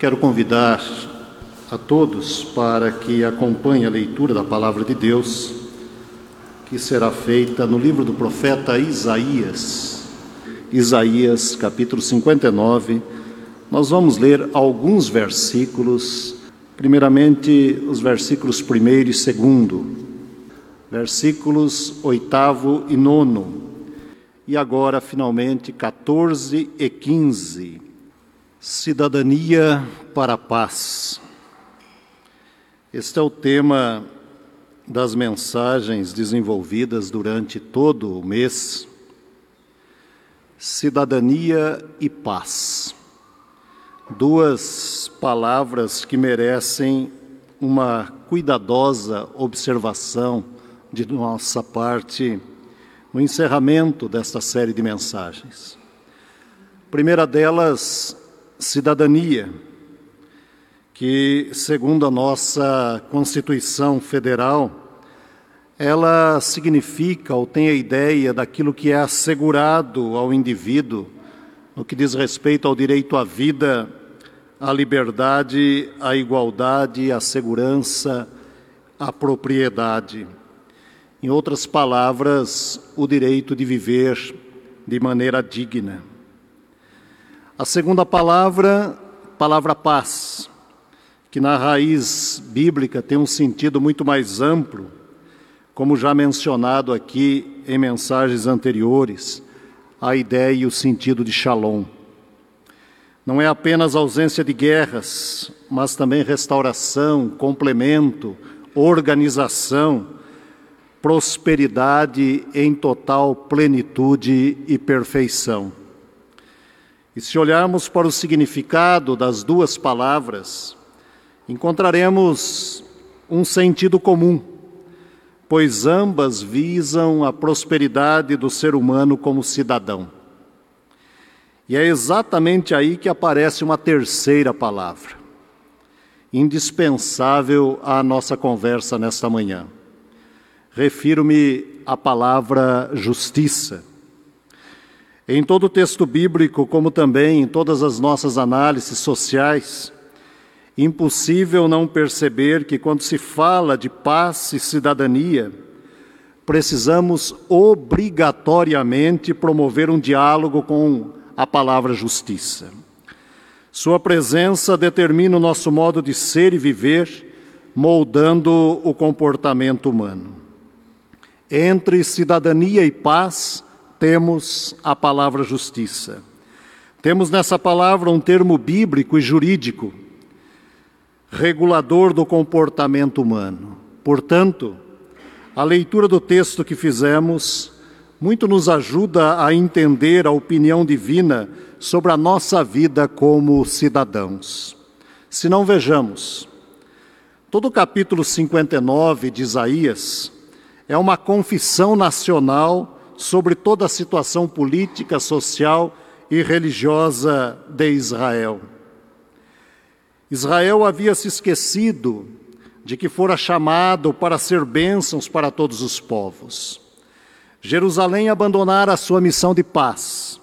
Quero convidar a todos para que acompanhem a leitura da palavra de Deus, que será feita no livro do profeta Isaías. Isaías, capítulo 59. Nós vamos ler alguns versículos, primeiramente os versículos primeiro e segundo, versículos oitavo e nono, e agora, finalmente, 14 e 15. Cidadania para a paz. Este é o tema das mensagens desenvolvidas durante todo o mês. Cidadania e paz. Duas palavras que merecem uma cuidadosa observação de nossa parte no encerramento desta série de mensagens. A primeira delas cidadania, que, segundo a nossa Constituição Federal, ela significa ou tem a ideia daquilo que é assegurado ao indivíduo no que diz respeito ao direito à vida, à liberdade, à igualdade, à segurança, à propriedade. Em outras palavras, o direito de viver de maneira digna. A segunda palavra, palavra paz, que na raiz bíblica tem um sentido muito mais amplo, como já mencionado aqui em mensagens anteriores, a ideia e o sentido de shalom. Não é apenas ausência de guerras, mas também restauração, complemento, organização, prosperidade em total plenitude e perfeição. E se olharmos para o significado das duas palavras, encontraremos um sentido comum, pois ambas visam a prosperidade do ser humano como cidadão. E é exatamente aí que aparece uma terceira palavra, indispensável à nossa conversa nesta manhã. Refiro-me à palavra justiça em todo o texto bíblico, como também em todas as nossas análises sociais, impossível não perceber que quando se fala de paz e cidadania, precisamos obrigatoriamente promover um diálogo com a palavra justiça. Sua presença determina o nosso modo de ser e viver, moldando o comportamento humano. Entre cidadania e paz, temos a palavra justiça. Temos nessa palavra um termo bíblico e jurídico, regulador do comportamento humano. Portanto, a leitura do texto que fizemos muito nos ajuda a entender a opinião divina sobre a nossa vida como cidadãos. Se não vejamos, todo o capítulo 59 de Isaías é uma confissão nacional sobre toda a situação política, social e religiosa de Israel. Israel havia se esquecido de que fora chamado para ser bênçãos para todos os povos. Jerusalém abandonara a sua missão de paz.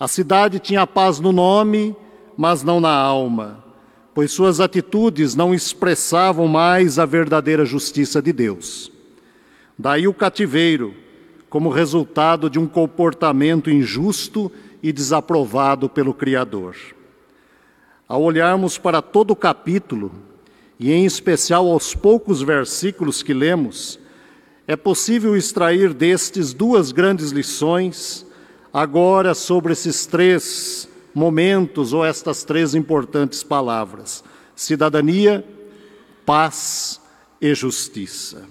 A cidade tinha paz no nome, mas não na alma, pois suas atitudes não expressavam mais a verdadeira justiça de Deus. Daí o cativeiro, como resultado de um comportamento injusto e desaprovado pelo Criador. Ao olharmos para todo o capítulo, e em especial aos poucos versículos que lemos, é possível extrair destes duas grandes lições, agora sobre esses três momentos ou estas três importantes palavras: cidadania, paz e justiça.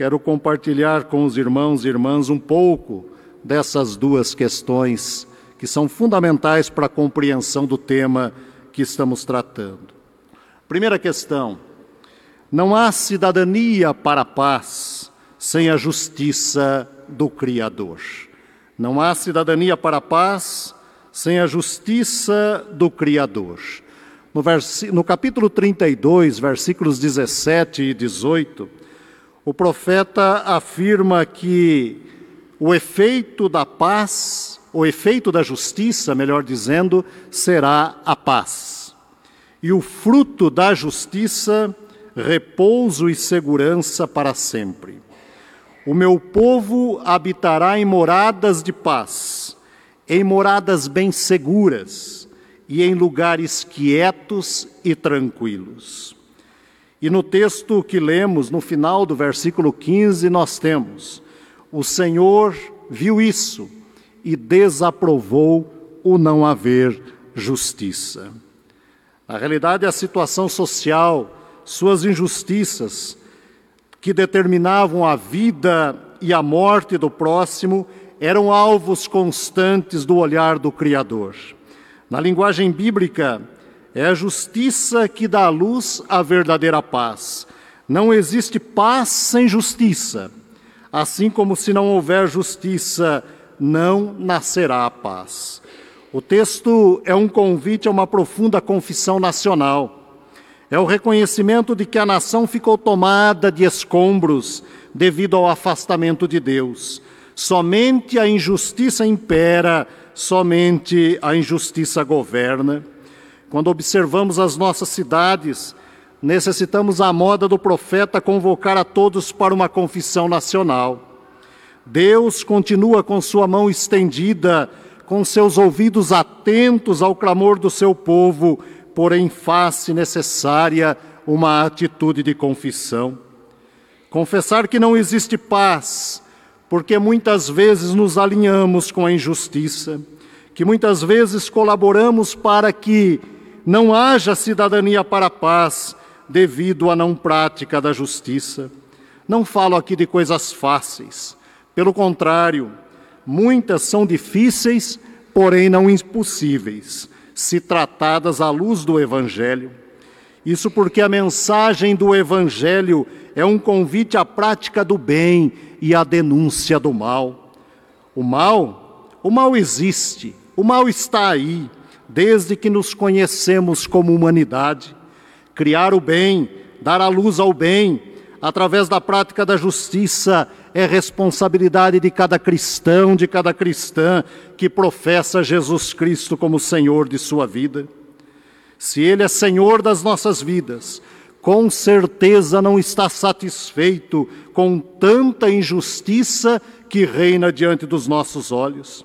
Quero compartilhar com os irmãos e irmãs um pouco dessas duas questões que são fundamentais para a compreensão do tema que estamos tratando. Primeira questão: não há cidadania para a paz sem a justiça do Criador. Não há cidadania para a paz sem a justiça do Criador. No, no capítulo 32, versículos 17 e 18, o profeta afirma que o efeito da paz, o efeito da justiça, melhor dizendo, será a paz. e o fruto da justiça, repouso e segurança para sempre. O meu povo habitará em moradas de paz, em moradas bem seguras e em lugares quietos e tranquilos. E no texto que lemos, no final do versículo 15, nós temos: O Senhor viu isso e desaprovou o não haver justiça. Na realidade, a situação social, suas injustiças, que determinavam a vida e a morte do próximo, eram alvos constantes do olhar do Criador. Na linguagem bíblica, é a justiça que dá à luz a verdadeira paz. Não existe paz sem justiça. Assim como se não houver justiça, não nascerá a paz. O texto é um convite a uma profunda confissão nacional. É o reconhecimento de que a nação ficou tomada de escombros devido ao afastamento de Deus. Somente a injustiça impera, somente a injustiça governa. Quando observamos as nossas cidades, necessitamos, à moda do profeta, convocar a todos para uma confissão nacional. Deus continua com sua mão estendida, com seus ouvidos atentos ao clamor do seu povo, porém faz-se necessária uma atitude de confissão. Confessar que não existe paz, porque muitas vezes nos alinhamos com a injustiça, que muitas vezes colaboramos para que não haja cidadania para a paz devido à não prática da justiça. Não falo aqui de coisas fáceis, pelo contrário, muitas são difíceis, porém não impossíveis, se tratadas à luz do Evangelho. Isso porque a mensagem do Evangelho é um convite à prática do bem e à denúncia do mal. O mal, o mal existe, o mal está aí, desde que nos conhecemos como humanidade. Criar o bem, dar a luz ao bem, através da prática da justiça, é responsabilidade de cada cristão, de cada cristã que professa Jesus Cristo como Senhor de sua vida. Se Ele é Senhor das nossas vidas, com certeza não está satisfeito com tanta injustiça que reina diante dos nossos olhos.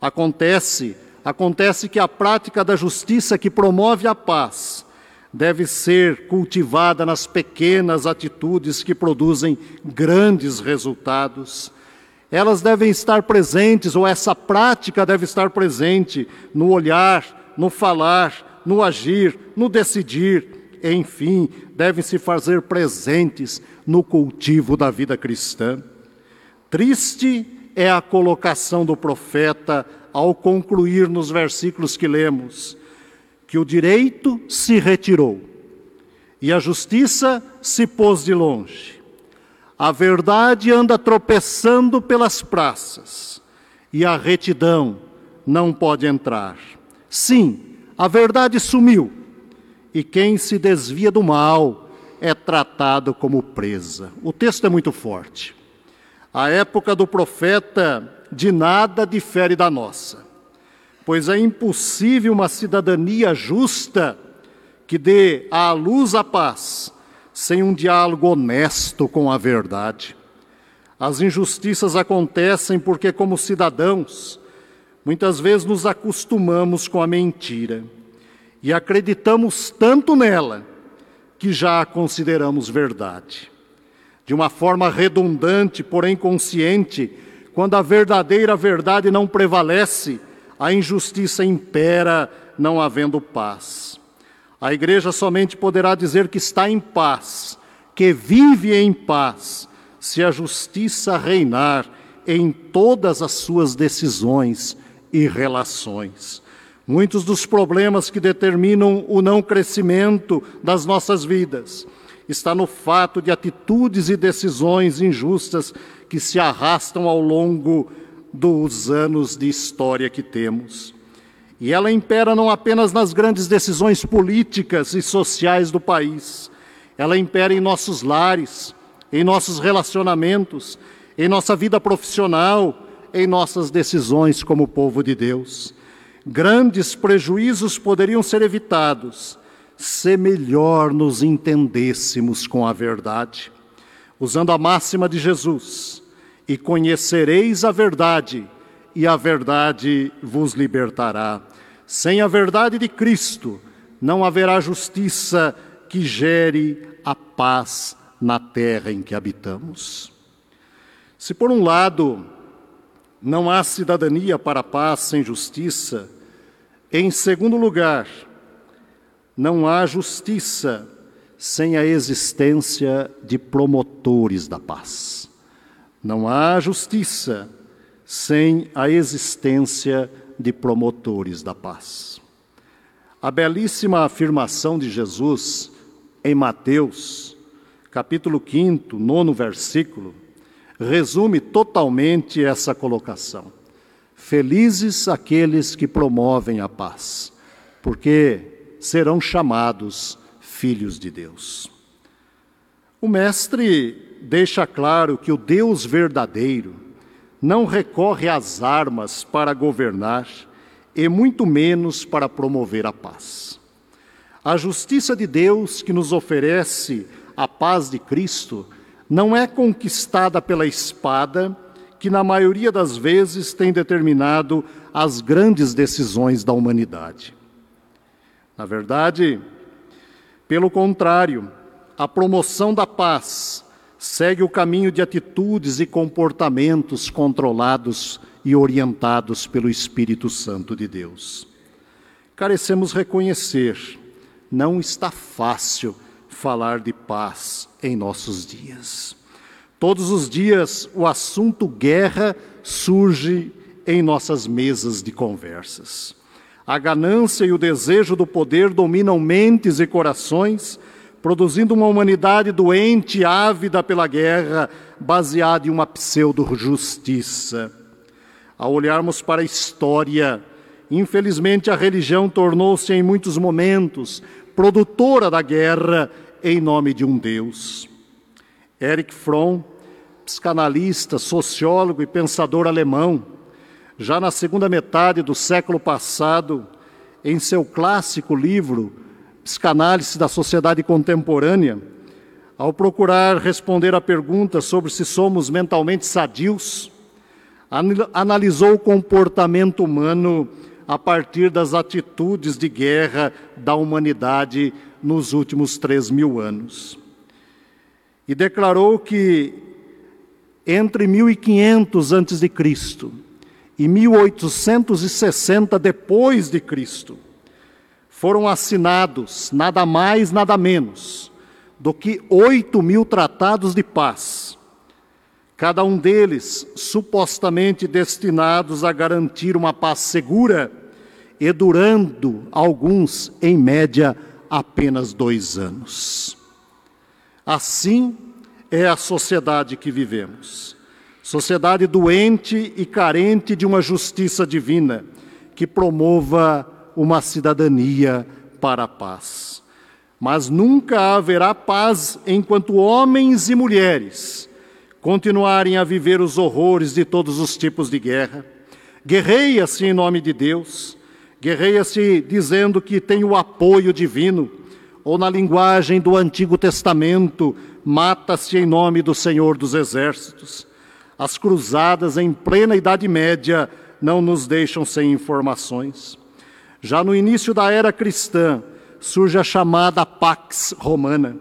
Acontece Acontece que a prática da justiça que promove a paz deve ser cultivada nas pequenas atitudes que produzem grandes resultados. Elas devem estar presentes, ou essa prática deve estar presente no olhar, no falar, no agir, no decidir, enfim, devem se fazer presentes no cultivo da vida cristã. Triste é a colocação do profeta ao concluir nos versículos que lemos, que o direito se retirou e a justiça se pôs de longe. A verdade anda tropeçando pelas praças e a retidão não pode entrar. Sim, a verdade sumiu e quem se desvia do mal é tratado como presa. O texto é muito forte. A época do profeta de nada difere da nossa, pois é impossível uma cidadania justa que dê à luz a paz sem um diálogo honesto com a verdade. As injustiças acontecem porque, como cidadãos, muitas vezes nos acostumamos com a mentira e acreditamos tanto nela que já a consideramos verdade. De uma forma redundante, porém consciente, quando a verdadeira verdade não prevalece, a injustiça impera, não havendo paz. A igreja somente poderá dizer que está em paz, que vive em paz, se a justiça reinar em todas as suas decisões e relações. Muitos dos problemas que determinam o não crescimento das nossas vidas está no fato de atitudes e decisões injustas que se arrastam ao longo dos anos de história que temos. E ela impera não apenas nas grandes decisões políticas e sociais do país, ela impera em nossos lares, em nossos relacionamentos, em nossa vida profissional, em nossas decisões como povo de Deus. Grandes prejuízos poderiam ser evitados se melhor nos entendêssemos com a verdade, usando a máxima de Jesus: e conhecereis a verdade, e a verdade vos libertará. Sem a verdade de Cristo, não haverá justiça que gere a paz na terra em que habitamos. Se por um lado não há cidadania para a paz sem justiça, em segundo lugar, não há justiça sem a existência de promotores da paz. Não há justiça sem a existência de promotores da paz. A belíssima afirmação de Jesus em Mateus, capítulo 5, nono versículo, resume totalmente essa colocação. Felizes aqueles que promovem a paz, porque serão chamados filhos de Deus. O Mestre deixa claro que o Deus verdadeiro não recorre às armas para governar e muito menos para promover a paz. A justiça de Deus que nos oferece a paz de Cristo não é conquistada pela espada, que na maioria das vezes tem determinado as grandes decisões da humanidade. Na verdade, pelo contrário, a promoção da paz segue o caminho de atitudes e comportamentos controlados e orientados pelo Espírito Santo de Deus. Carecemos reconhecer, não está fácil falar de paz em nossos dias. Todos os dias o assunto guerra surge em nossas mesas de conversas. A ganância e o desejo do poder dominam mentes e corações produzindo uma humanidade doente, ávida pela guerra, baseada em uma pseudo-justiça. Ao olharmos para a história, infelizmente a religião tornou-se em muitos momentos produtora da guerra em nome de um Deus. Erich Fromm, psicanalista, sociólogo e pensador alemão, já na segunda metade do século passado, em seu clássico livro psicanálise da sociedade contemporânea, ao procurar responder à pergunta sobre se somos mentalmente sadios, analisou o comportamento humano a partir das atitudes de guerra da humanidade nos últimos três mil anos. E declarou que entre 1500 antes de Cristo e 1860 depois de Cristo, foram assinados nada mais, nada menos do que oito mil tratados de paz, cada um deles supostamente destinados a garantir uma paz segura e durando alguns, em média, apenas dois anos. Assim é a sociedade que vivemos. Sociedade doente e carente de uma justiça divina que promova uma cidadania para a paz. Mas nunca haverá paz enquanto homens e mulheres continuarem a viver os horrores de todos os tipos de guerra. Guerreia-se em nome de Deus, guerreia-se dizendo que tem o apoio divino, ou na linguagem do Antigo Testamento, mata-se em nome do Senhor dos Exércitos. As cruzadas em plena Idade Média não nos deixam sem informações. Já no início da era cristã, surge a chamada Pax Romana.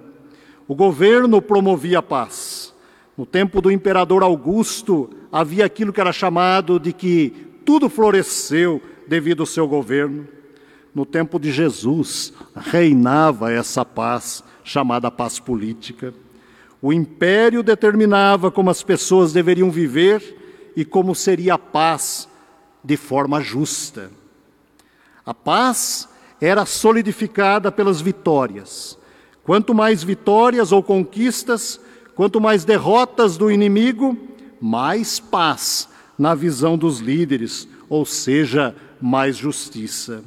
O governo promovia a paz. No tempo do imperador Augusto, havia aquilo que era chamado de que tudo floresceu devido ao seu governo. No tempo de Jesus, reinava essa paz, chamada paz política. O império determinava como as pessoas deveriam viver e como seria a paz de forma justa. A paz era solidificada pelas vitórias. Quanto mais vitórias ou conquistas, quanto mais derrotas do inimigo, mais paz na visão dos líderes, ou seja, mais justiça.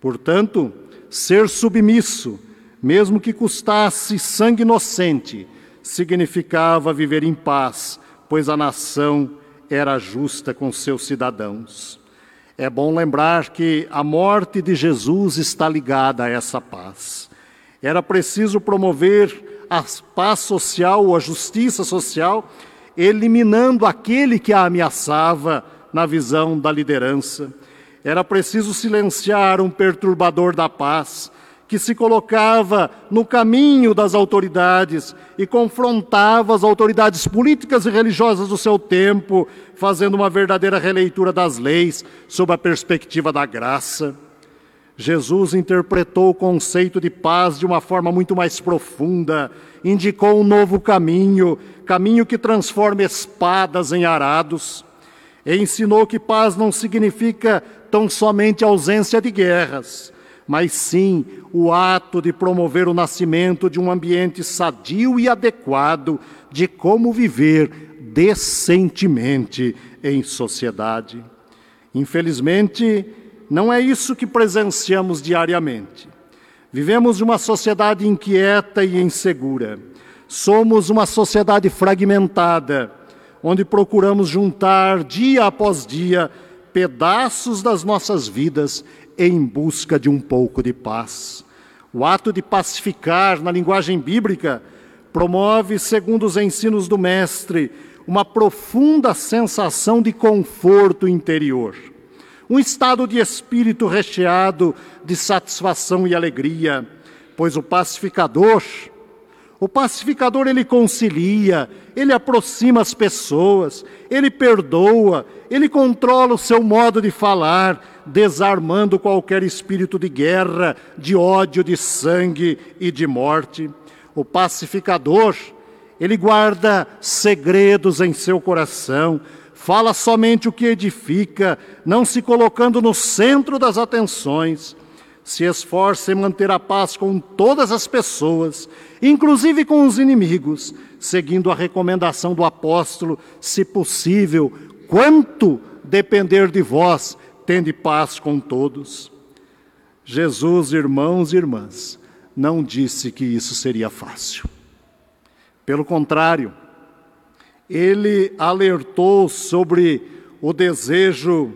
Portanto, ser submisso, mesmo que custasse sangue inocente, significava viver em paz, pois a nação era justa com seus cidadãos. É bom lembrar que a morte de Jesus está ligada a essa paz. Era preciso promover a paz social, a justiça social, eliminando aquele que a ameaçava na visão da liderança. Era preciso silenciar um perturbador da paz, que se colocava no caminho das autoridades e confrontava as autoridades políticas e religiosas do seu tempo, fazendo uma verdadeira releitura das leis sob a perspectiva da graça. Jesus interpretou o conceito de paz de uma forma muito mais profunda, indicou um novo caminho, caminho que transforma espadas em arados, e ensinou que paz não significa tão somente ausência de guerras, mas sim o ato de promover o nascimento de um ambiente sadio e adequado de como viver decentemente em sociedade. Infelizmente, não é isso que presenciamos diariamente. Vivemos uma sociedade inquieta e insegura. Somos uma sociedade fragmentada, onde procuramos juntar dia após dia pedaços das nossas vidas em busca de um pouco de paz. O ato de pacificar, na linguagem bíblica, promove, segundo os ensinos do Mestre, uma profunda sensação de conforto interior, um estado de espírito recheado de satisfação e alegria, pois o pacificador, o pacificador ele concilia, ele aproxima as pessoas, ele perdoa, ele controla o seu modo de falar, desarmando qualquer espírito de guerra, de ódio, de sangue e de morte. O pacificador, ele guarda segredos em seu coração, fala somente o que edifica, não se colocando no centro das atenções. Se esforça em manter a paz com todas as pessoas, inclusive com os inimigos, seguindo a recomendação do apóstolo, se possível, quanto depender de vós, tende paz com todos. Jesus, irmãos e irmãs, não disse que isso seria fácil. Pelo contrário, ele alertou sobre o desejo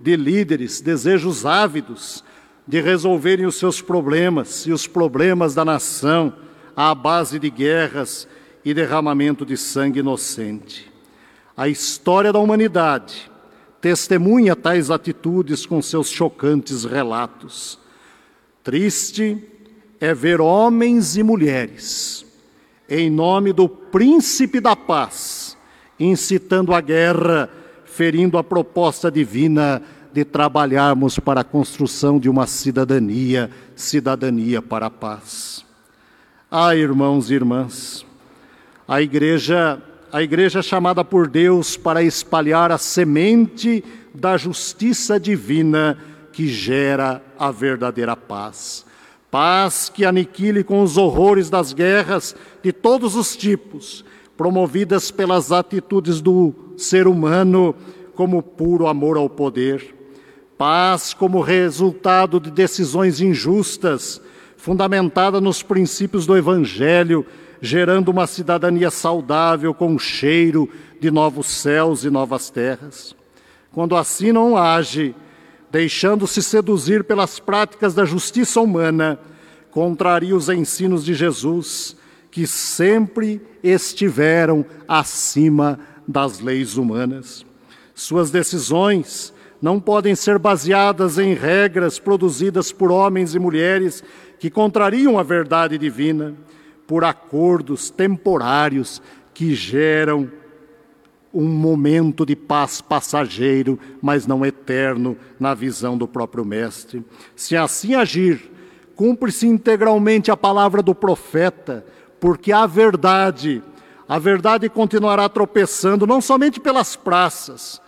de líderes, desejos ávidos de resolverem os seus problemas e os problemas da nação à base de guerras e derramamento de sangue inocente. A história da humanidade testemunha tais atitudes com seus chocantes relatos. Triste é ver homens e mulheres, em nome do príncipe da paz, incitando a guerra, ferindo a proposta divina de trabalharmos para a construção de uma cidadania, cidadania para a paz. Ah, irmãos e irmãs, a igreja a igreja é chamada por Deus para espalhar a semente da justiça divina que gera a verdadeira paz. Paz que aniquile com os horrores das guerras de todos os tipos, promovidas pelas atitudes do ser humano como puro amor ao poder. Paz como resultado de decisões injustas, fundamentada nos princípios do Evangelho gerando uma cidadania saudável com um cheiro de novos céus e novas terras. Quando assim não age, deixando-se seduzir pelas práticas da justiça humana, contraria os ensinos de Jesus, que sempre estiveram acima das leis humanas. Suas decisões não podem ser baseadas em regras produzidas por homens e mulheres que contrariam a verdade divina por acordos temporários que geram um momento de paz passageiro, mas não eterno, na visão do próprio Mestre. Se assim agir, cumpre-se integralmente a palavra do profeta, porque a verdade, a verdade continuará tropeçando não somente pelas praças,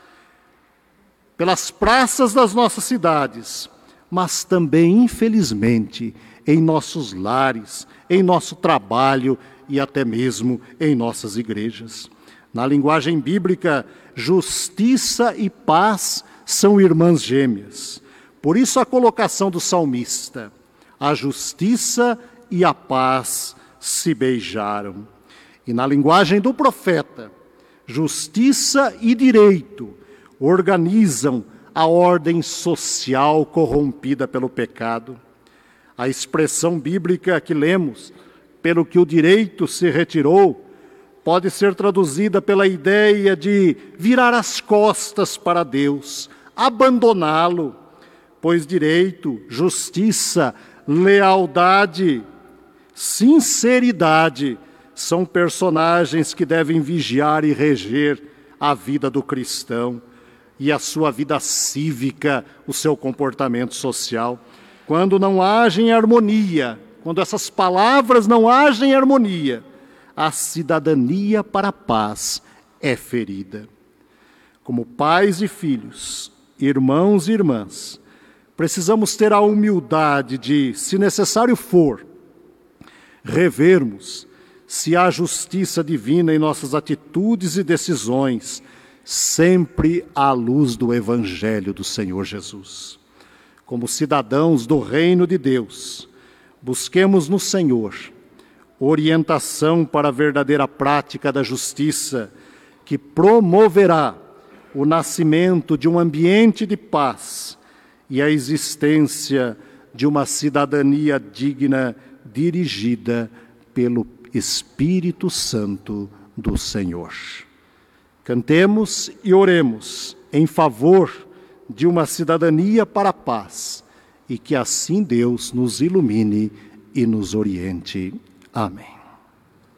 pelas praças das nossas cidades, mas também, infelizmente, em nossos lares, em nosso trabalho e até mesmo em nossas igrejas. Na linguagem bíblica, justiça e paz são irmãs gêmeas. Por isso a colocação do salmista: a justiça e a paz se beijaram. E na linguagem do profeta, justiça e direito organizam a ordem social corrompida pelo pecado. A expressão bíblica que lemos, pelo que o direito se retirou, pode ser traduzida pela ideia de virar as costas para Deus, abandoná-lo, pois direito, justiça, lealdade, sinceridade são personagens que devem vigiar e reger a vida do cristão e a sua vida cívica, o seu comportamento social. Quando não agem em harmonia, quando essas palavras não agem em harmonia, a cidadania para a paz é ferida. Como pais e filhos, irmãos e irmãs, precisamos ter a humildade de, se necessário for, revermos se há justiça divina em nossas atitudes e decisões, sempre à luz do Evangelho do Senhor Jesus. Como cidadãos do reino de Deus, busquemos no Senhor orientação para a verdadeira prática da justiça, que promoverá o nascimento de um ambiente de paz e a existência de uma cidadania digna dirigida pelo Espírito Santo do Senhor. Cantemos e oremos em favor de uma cidadania para a paz e que assim Deus nos ilumine e nos oriente. Amém.